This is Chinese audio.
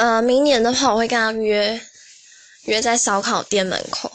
呃明年的话我会跟他约约在烧烤店门口。